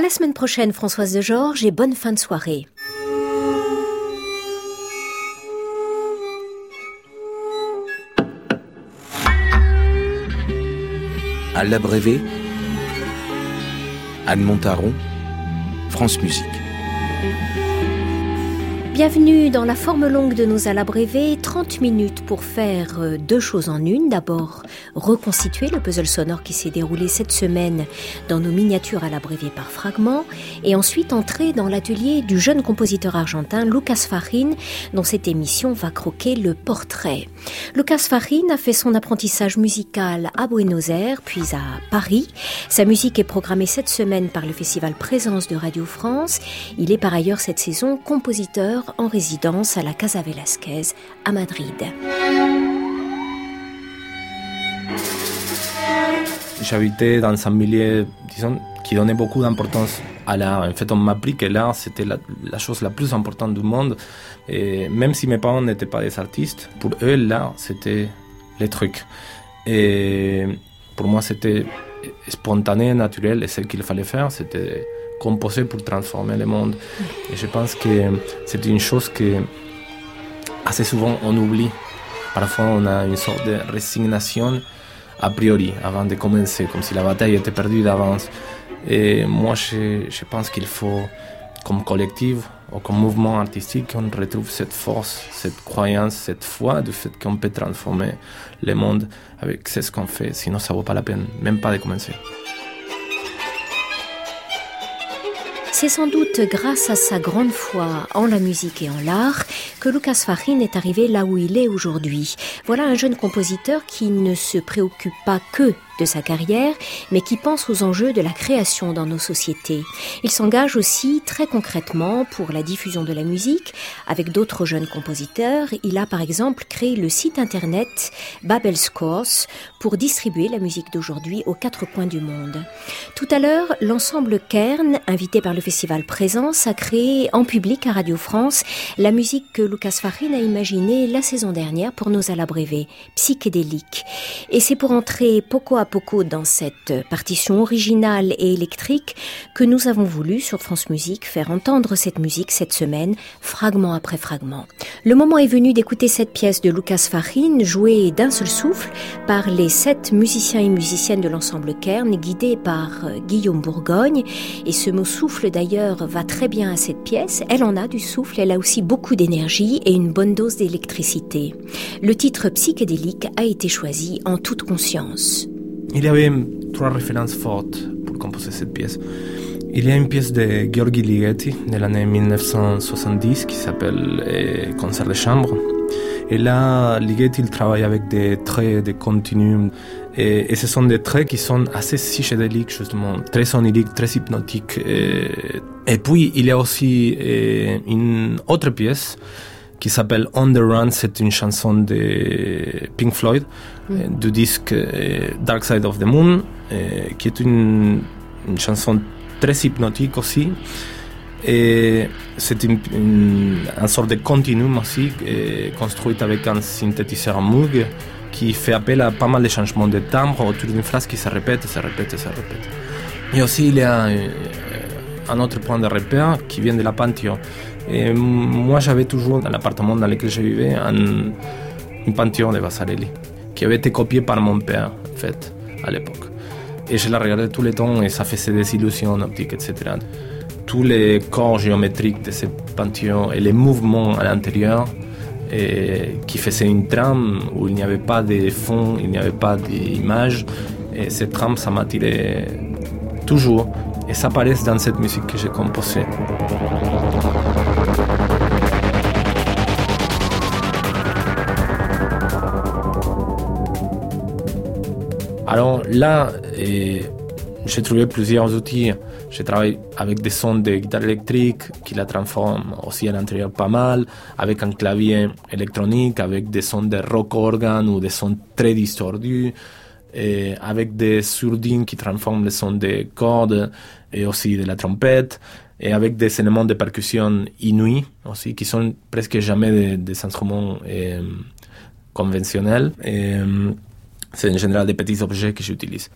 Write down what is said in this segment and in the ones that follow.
À la semaine prochaine, Françoise de Georges, et bonne fin de soirée. À l'abrévé, Anne Montaron, France Musique. Bienvenue dans la forme longue de nos alabrévés, 30 minutes pour faire euh, deux choses en une. D'abord, reconstituer le puzzle sonore qui s'est déroulé cette semaine dans nos miniatures à l'abrévé par fragments, et ensuite entrer dans l'atelier du jeune compositeur argentin Lucas Farin, dont cette émission va croquer le portrait. Lucas Farin a fait son apprentissage musical à Buenos Aires, puis à Paris. Sa musique est programmée cette semaine par le festival Présence de Radio France. Il est par ailleurs cette saison compositeur en résidence à la Casa Velasquez à Madrid. J'habitais dans un milieu, qui donnait beaucoup d'importance à l'art. En fait, on m'a appris que l'art, c'était la, chose la plus importante du monde. Et même si mes parents n'étaient pas des artistes, pour eux, l'art, c'était les trucs. Et pour moi, c'était spontané, naturel, et ce qu'il fallait faire, c'était composé pour transformer le monde. Et je pense que c'est une chose que assez souvent on oublie. Parfois on a une sorte de résignation a priori avant de commencer, comme si la bataille était perdue d'avance. Et moi je, je pense qu'il faut, comme collectif ou comme mouvement artistique, qu'on retrouve cette force, cette croyance, cette foi du fait qu'on peut transformer le monde avec ce qu'on fait. Sinon ça vaut pas la peine, même pas de commencer. C'est sans doute grâce à sa grande foi en la musique et en l'art que Lucas Farin est arrivé là où il est aujourd'hui. Voilà un jeune compositeur qui ne se préoccupe pas que de sa carrière, mais qui pense aux enjeux de la création dans nos sociétés. Il s'engage aussi très concrètement pour la diffusion de la musique avec d'autres jeunes compositeurs. Il a par exemple créé le site internet Babel Scores pour distribuer la musique d'aujourd'hui aux quatre coins du monde. Tout à l'heure, l'ensemble Kern, invité par le festival Présence, a créé en public à Radio France la musique que Lucas Farin a imaginée la saison dernière pour nos alabrévés, psychédélique. Et c'est pour entrer poco à beaucoup dans cette partition originale et électrique que nous avons voulu sur France Musique faire entendre cette musique cette semaine, fragment après fragment. Le moment est venu d'écouter cette pièce de Lucas Farin jouée d'un seul souffle par les sept musiciens et musiciennes de l'ensemble Kern guidés par euh, Guillaume Bourgogne et ce mot souffle d'ailleurs va très bien à cette pièce. Elle en a du souffle, elle a aussi beaucoup d'énergie et une bonne dose d'électricité. Le titre psychédélique a été choisi en toute conscience. Il y avait trois références fortes pour composer cette pièce. Il y a une pièce de Gheorghi Ligeti de l'année 1970 qui s'appelle euh, Concert de chambre. Et là, Ligeti il travaille avec des traits, des continuums. Et, ce sont des traits qui sont assez psychédéliques, justement, très oniriques, très hypnotiques. Et, puis, il y a aussi euh, une autre pièce qui s'appelle On the Run. C'est une chanson de Pink Floyd, mm. euh, du disque euh, Dark Side of the Moon, euh, qui est une, chanson très hypnotique aussi. Et c'est une, une, sorte de continuum aussi, construit avec un synthétiseur Moog qui fait appel à pas mal de changements de timbre autour d'une phrase qui se répète, se répète, se répète. Et aussi, il y a un autre point de repère qui vient de la peinture. Moi, j'avais toujours dans l'appartement dans lequel je vivais un, une peinture de Vasarely qui avait été copiée par mon père, en fait, à l'époque. Et je la regardais tout le temps et ça faisait des illusions optiques, etc. Tous les corps géométriques de cette peinture et les mouvements à l'intérieur qui faisaient une trame où il n'y avait pas de fond, il n'y avait pas d'image. Et cette trame, ça m'attirait toujours. Et ça apparaît dans cette musique que j'ai composée. Alors là, j'ai trouvé plusieurs outils. Je travaille avec des sons de guitare électrique qui la transforment aussi à l'intérieur pas mal, avec un clavier électronique, avec des sons de rock organ ou des sons très distordus, et avec des sourdines qui transforment les sons des cordes et aussi de la trompette, et avec des éléments de percussion inouïs aussi, qui sont presque jamais des, instruments euh, conventionnels. Euh, c'est en général des petits objets que j'utilise.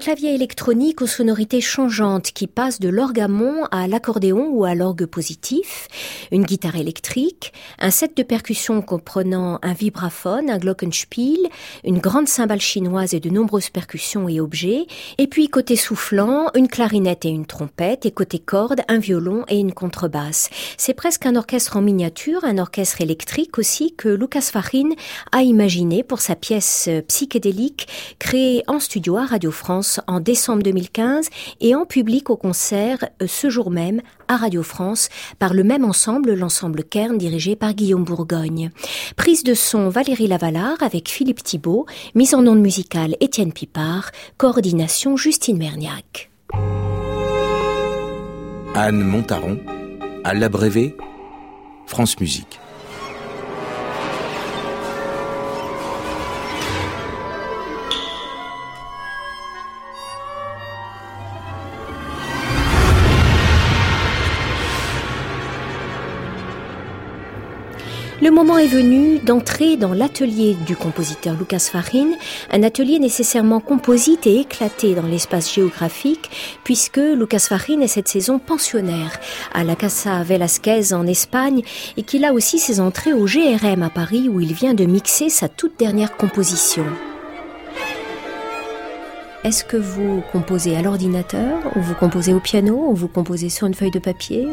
Clavier électronique aux sonorités changeantes qui passe de l'orgamon à l'accordéon ou à l'orgue positif, une guitare électrique, un set de percussions comprenant un vibraphone, un glockenspiel, une grande cymbale chinoise et de nombreuses percussions et objets, et puis côté soufflant, une clarinette et une trompette, et côté corde, un violon et une contrebasse. C'est presque un orchestre en miniature, un orchestre électrique aussi que Lucas Farin a imaginé pour sa pièce psychédélique créée en studio à Radio France en décembre 2015 et en public au concert euh, ce jour même à Radio France par le même ensemble, l'ensemble Kern dirigé par Guillaume Bourgogne. Prise de son Valérie Lavalard avec Philippe Thibault, mise en onde musicale Étienne Pipard, coordination Justine Merniac. Anne Montaron, à l'abrévé, France Musique. Le moment est venu d'entrer dans l'atelier du compositeur Lucas Farin, un atelier nécessairement composite et éclaté dans l'espace géographique, puisque Lucas Farin est cette saison pensionnaire à la Casa Velasquez en Espagne et qu'il a aussi ses entrées au GRM à Paris où il vient de mixer sa toute dernière composition. Est-ce que vous composez à l'ordinateur, ou vous composez au piano, ou vous composez sur une feuille de papier.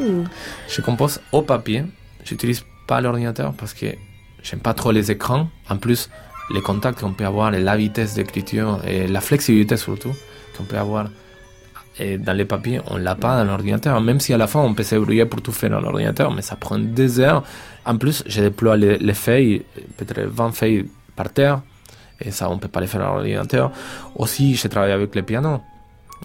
Je compose au papier. J'utilise pas l'ordinateur parce que j'aime pas trop les écrans. En plus, les contacts qu'on peut avoir, et la vitesse d'écriture et la flexibilité surtout qu'on peut avoir et dans les papiers, on l'a pas dans l'ordinateur. Même si à la fin on peut se débrouiller pour tout faire dans l'ordinateur, mais ça prend des heures. En plus, je déploie les, les feuilles, peut-être 20 feuilles par terre, et ça on peut pas les faire dans l'ordinateur. Aussi, je travaille avec le piano,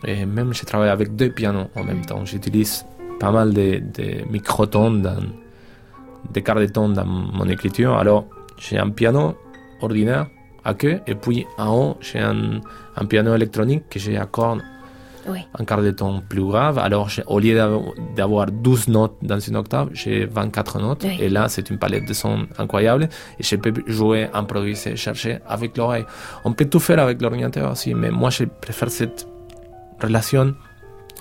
et même je travaille avec deux pianos en même temps. J'utilise pas mal de, de dans, des quarts de ton dans mon écriture. Alors, j'ai un piano ordinaire à queue, et puis en haut, j'ai un, un, piano électronique que j'ai à cordes, oui. un quart de ton plus grave. Alors, au lieu d'avoir 12 notes dans une octave, j'ai 24 notes. Oui. Et là, c'est une palette de sons incroyable. Et je peux jouer, improviser, chercher avec l'oreille. On peut tout faire avec l'ordinateur aussi, mais moi, je préfère cette relation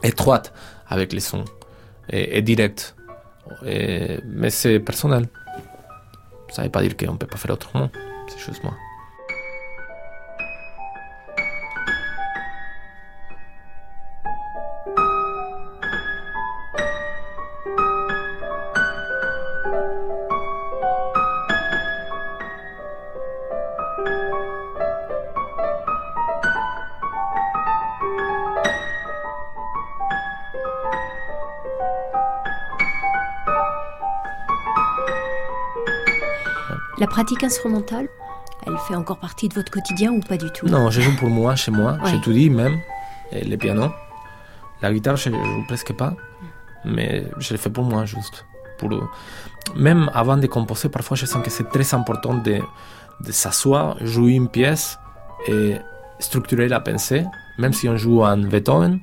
étroite avec les sons et, et directe. Et, mais c'est personnel. Ça ne veut pas dire qu'on ne peut pas faire autrement. C'est juste moi. La pratique instrumentale, elle fait encore partie de votre quotidien ou pas du tout? Non, je joue pour moi, chez moi. Ouais. J'étudie même et le piano. La guitare, je joue presque pas, mais je le fais pour moi juste. Pour Même avant de composer, parfois je sens que c'est très important de, de s'asseoir, jouer une pièce et structurer la pensée. Même si on joue en Beethoven,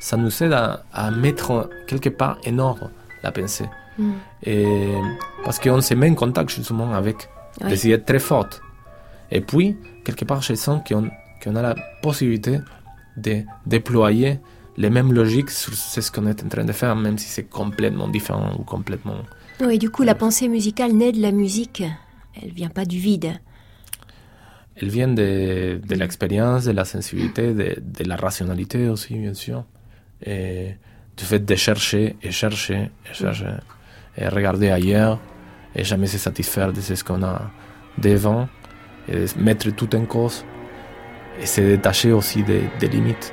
ça nous aide à, à mettre quelque part en ordre la pensée. Mm. Et parce qu'on se met en contact justement avec oui. des idées très fortes. Et puis, quelque part, je sens qu'on qu a la possibilité de déployer les mêmes logiques sur ce qu'on est en train de faire, même si c'est complètement différent ou complètement... Oui, du coup, la pensée musicale naît de la musique. Elle vient pas du vide. Elle vient de, de l'expérience, de la sensibilité, de, de, la rationalité aussi, bien sûr. Et du fait de chercher et chercher et chercher et regarder ailleurs et jamais se satisfaire de ce qu'on a devant et mettre tout en cause et se détacher aussi des, des limites.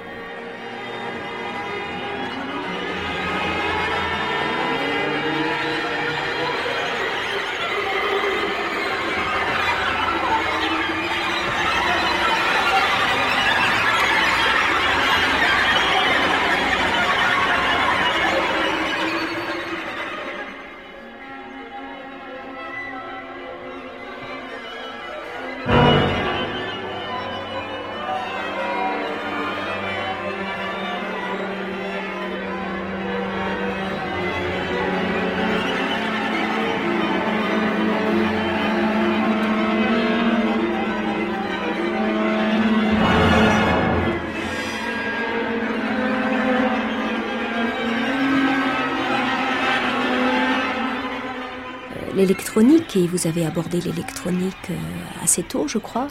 Et vous avez abordé l'électronique euh, assez tôt, je crois,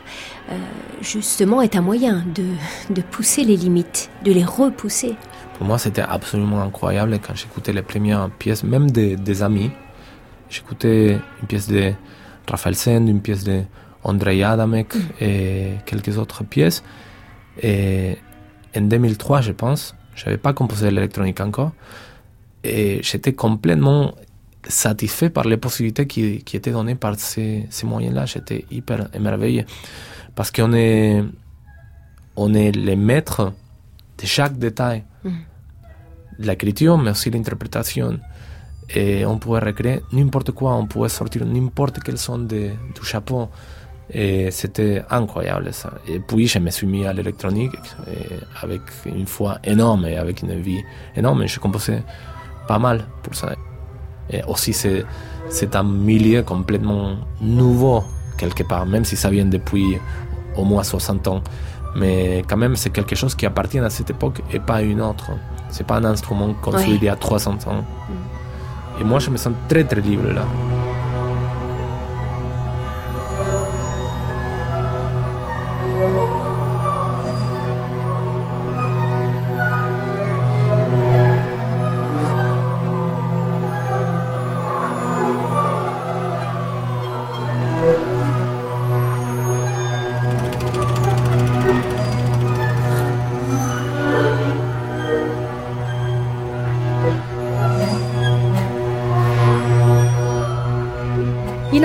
euh, justement est un moyen de, de, pousser les limites, de les repousser. Pour moi, c'était absolument incroyable quand j'écoutais les premières pièces, même des, des amis. J'écoutais une pièce de Raphaël Send, une pièce de Andrei Adamek mm. et quelques autres pièces. Et en 2003, je pense, je n'avais pas composé l'électronique encore. Et j'étais complètement satisfait par les possibilités qui, qui étaient données par ces, ces moyens-là. J'étais hyper émerveillé parce qu'on est, on est les maîtres de chaque détail. Mm. L'écriture, mais aussi l'interprétation. Et on pouvait recréer n'importe quoi, on pouvait sortir n'importe quel son de, du chapeau. Et c'était incroyable ça. Et puis je me suis mis à l'électronique avec une foi énorme et avec une vie énorme. Et je composais pas mal pour ça. Et aussi, c'est, un milieu complètement nouveau, quelque part, même si ça vient depuis au moins 60 ans. Mais quand même, c'est quelque chose qui appartient à cette époque et pas à une autre. C'est pas un instrument construit oui. il y a 300 ans. Et moi, je me sens très, très libre là.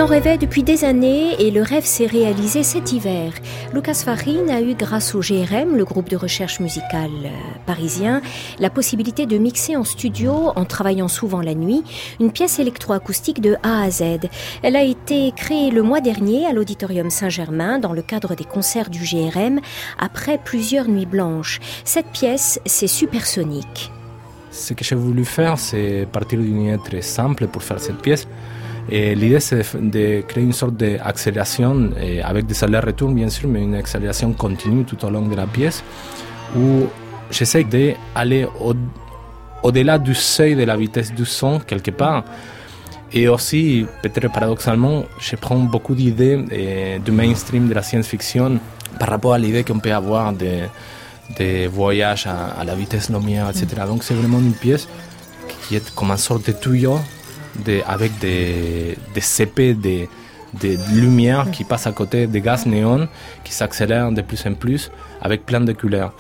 En rêvait depuis des années et le rêve s'est réalisé cet hiver. Lucas Farin a eu, grâce au GRM, le groupe de recherche musicale parisien, la possibilité de mixer en studio, en travaillant souvent la nuit, une pièce électroacoustique de A à Z. Elle a été créée le mois dernier à l'Auditorium Saint-Germain dans le cadre des concerts du GRM après plusieurs nuits blanches. Cette pièce, c'est supersonique. Ce que j'ai voulu faire, c'est partir d'une idée très simple pour faire cette pièce. Et l'idée, c'est de créer une sorte d'accélération avec des allers-retours, bien sûr, mais une accélération continue tout au long de la pièce où j'essaie d'aller au, au-delà du seuil de la vitesse du son, quelque part, Et aussi, peut-être paradoxalement, je prends beaucoup d'idées du mainstream de la science-fiction par rapport à l'idée qu'on peut avoir des, des voyages à, la vitesse lumière, etc. Mm. Donc c'est vraiment une pièce qui est comme une sorte de tuyau de, avec des, des CP, des, des lumières qui passent à côté, des gaz néons qui s'accélèrent de plus en plus avec plein de couleurs.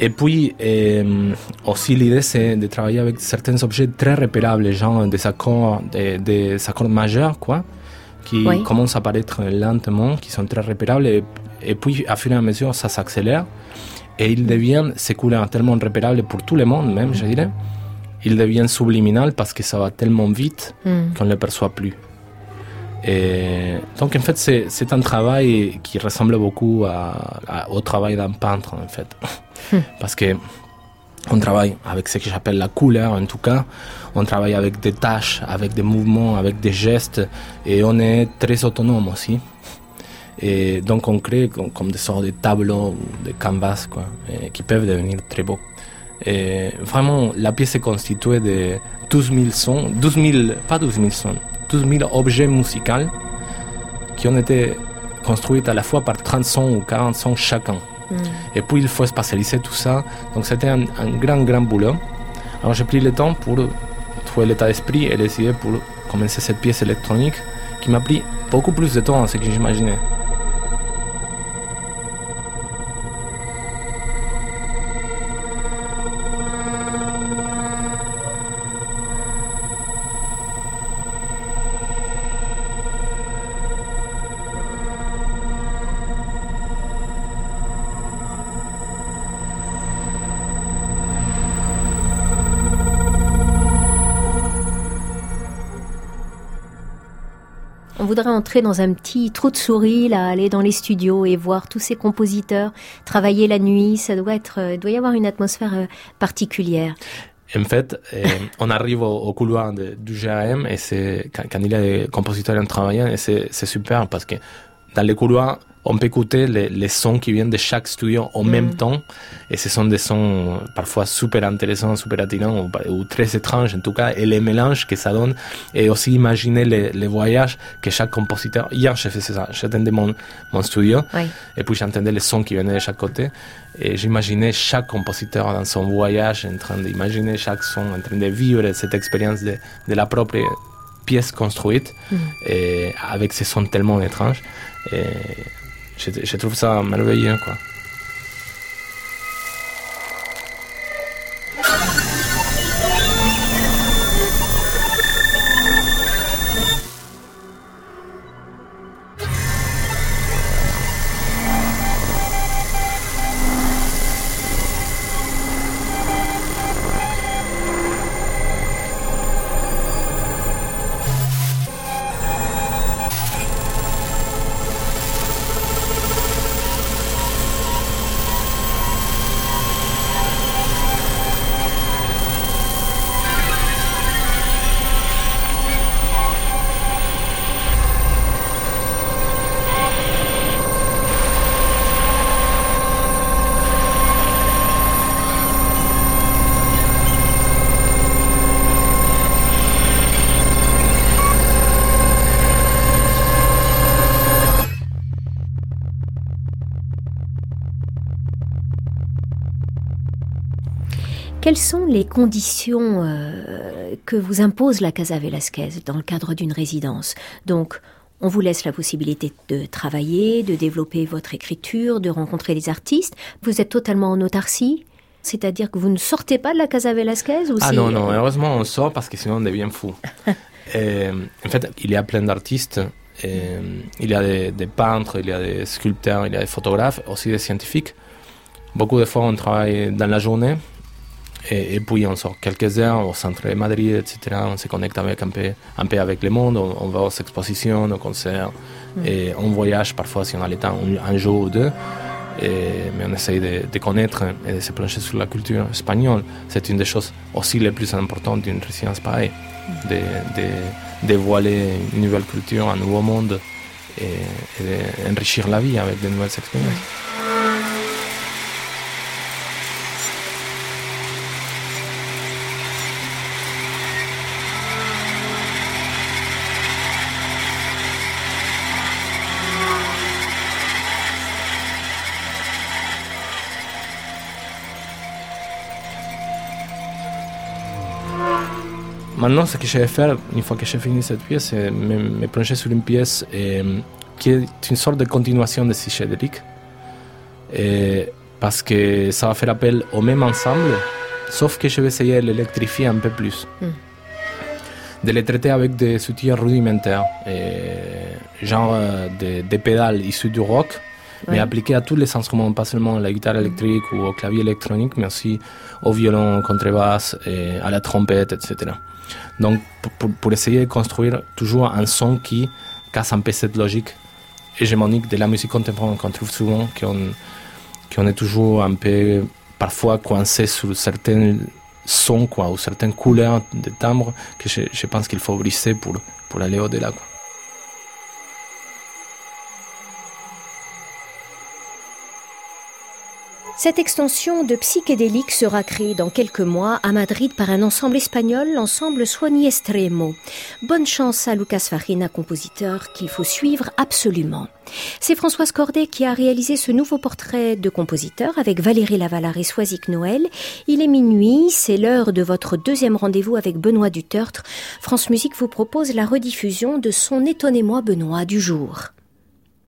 Et puis, euh, aussi, l'idée, c'est de travailler avec certains objets très repérables, genre des accords, des, accords majeurs, quoi, qui commencent à apparaître lentement, qui sont très repérables, et, puis, à fur et à mesure, ça s'accélère, et ils deviennent, ces couleurs tellement repérables pour tout le monde, même, je dirais, ils deviennent subliminales parce que ça va tellement vite mm. qu'on ne les perçoit plus. Et donc en fait c'est un travail qui ressemble beaucoup au travail d'un peintre en fait. Hmm. Parce que on travaille avec ce que j'appelle la couleur en tout cas. On travaille avec des tâches, avec des mouvements, avec des gestes et on est très autonome aussi. Et donc on crée comme, des sortes de tableaux, de canvas quoi, qui peuvent devenir très beaux. Et vraiment, la pièce est constituée de 12 000 sons, 12 000, pas 12 000 sons, 12 000 objets musicaux qui ont été construits à la fois par 30 sons ou 40 sons chacun. Mm. Et puis il faut spatialiser tout ça. Donc c'était un, grand, grand boulot. Alors j'ai pris le temps pour trouver l'état d'esprit et décider pour commencer cette pièce électronique qui m'a pris beaucoup plus de temps que ce que j'imaginais. Voudrais entrer dans un petit trou de souris, là, aller dans les studios et voir tous ces compositeurs travailler la nuit, ça doit être, euh, doit y avoir une atmosphère euh, particulière. En fait, euh, on arrive au, couloir du GAM et c'est quand, quand, il y a des compositeurs en travaillant et c'est super parce que dans les couloirs, on peut écouter les, les, sons qui viennent de chaque studio en même mm. temps. Et ce sont des sons parfois super intéressants, super attirants ou, très étranges en tout cas. Et les mélanges que ça donne. Et aussi imaginer les, les voyages que chaque compositeur. Hier, j'ai fait ça. J'attendais mon, mon studio. Et puis j'entendais les sons qui venaient de chaque côté. Et j'imaginais chaque compositeur dans son voyage en train d'imaginer chaque son, en train de vivre cette expérience de, de la propre pièce construite. Mm. Et avec ces sons tellement étranges. Et je, trouve ça merveilleux, quoi. Quelles sont les conditions euh, que vous impose la Casa Velasquez dans le cadre d'une résidence? Donc, on vous laisse la possibilité de travailler, de développer votre écriture, de rencontrer des artistes. Vous êtes totalement en autarcie? C'est-à-dire que vous ne sortez pas de la Casa Velasquez ou Ah non, non, heureusement on sort parce que sinon on devient fou. en fait, il y a plein d'artistes. il y a des, des, peintres, il y a des sculpteurs, il y a des photographes, aussi des scientifiques. Beaucoup de fois on travaille dans la journée et, puis on sort quelques heures au centre de Madrid, etc. On se connecte avec un, peu, un peu avec le monde, on, va aux expositions, aux concerts, mm. et on voyage parfois si on a le temps, un, jour ou deux. mais on essaye de, connaître et de se plonger sur la culture espagnole. C'est une des choses aussi les plus importantes d'une résidence pareille, mm. de, de, dévoiler une nouvelle culture, un nouveau monde et, et d'enrichir la vie avec de nouvelles expériences. Maintenant, ce que je vais faire, une fois que j'ai fini cette pièce, c'est me, me plonger sur une pièce euh, qui est une sorte de continuation de psychédélique. Et parce que ça va faire appel au même ensemble, sauf que je vais essayer de l'électrifier un peu plus. Mm. De les traiter avec des outils rudimentaires, et genre euh, des, des pédales issues du rock, mais Ouais. appliquées à tous les instruments, pas seulement à la guitare électrique ou au clavier électronique, mais aussi au violon, au contrebasse, et à la trompette, etc. Donc, pour, essayer de construire toujours un son qui casse un peu cette logique hégémonique de la musique contemporaine qu'on trouve souvent, qu'on qu'on est toujours un peu parfois coincé sur certains sons quoi, ou certaines couleurs de timbres que je, je pense qu'il faut briser pour, pour aller au-delà. quoi. Cette extension de psychédélique sera créée dans quelques mois à Madrid par un ensemble espagnol, l'ensemble Suoni Estremo. Bonne chance à Lucas Farina, compositeur qu'il faut suivre absolument. C'est Françoise Cordet qui a réalisé ce nouveau portrait de compositeur avec Valérie Lavalard et Soisic Noël. Il est minuit, c'est l'heure de votre deuxième rendez-vous avec Benoît Dutertre. France Musique vous propose la rediffusion de son Étonnez-moi Benoît du jour.